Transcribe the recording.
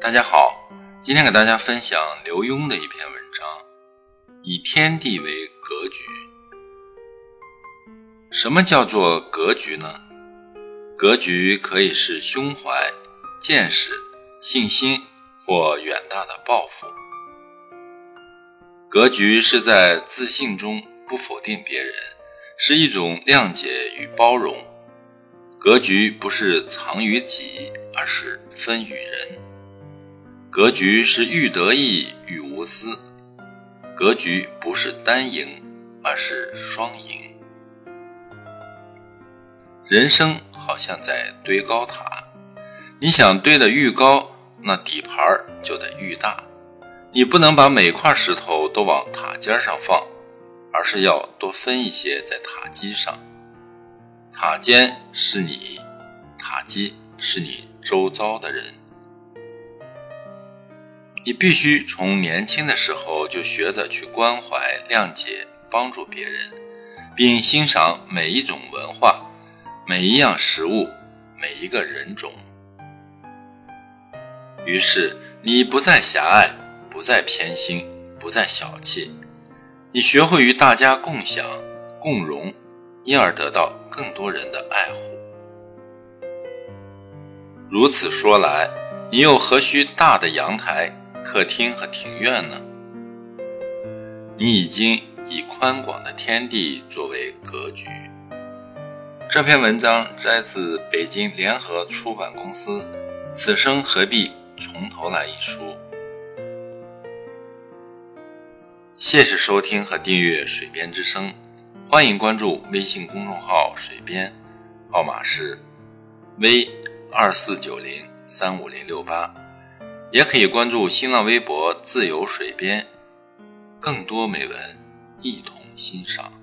大家好，今天给大家分享刘墉的一篇文章，以天地为格局。什么叫做格局呢？格局可以是胸怀、见识、信心或远大的抱负。格局是在自信中不否定别人，是一种谅解与包容。格局不是藏于己，而是分与人。格局是欲得意与无私，格局不是单赢，而是双赢。人生好像在堆高塔，你想堆得愈高，那底盘就得愈大。你不能把每块石头都往塔尖上放，而是要多分一些在塔基上。塔尖是你，塔基是你周遭的人。你必须从年轻的时候就学着去关怀、谅解、帮助别人，并欣赏每一种文化、每一样食物、每一个人种。于是，你不再狭隘，不再偏心，不再小气，你学会与大家共享、共荣，因而得到更多人的爱护。如此说来，你又何须大的阳台？客厅和庭院呢？你已经以宽广的天地作为格局。这篇文章摘自北京联合出版公司《此生何必从头来》一书。谢谢收听和订阅《水边之声》，欢迎关注微信公众号“水边”，号码是 V 二四九零三五零六八。也可以关注新浪微博“自由水边”，更多美文一同欣赏。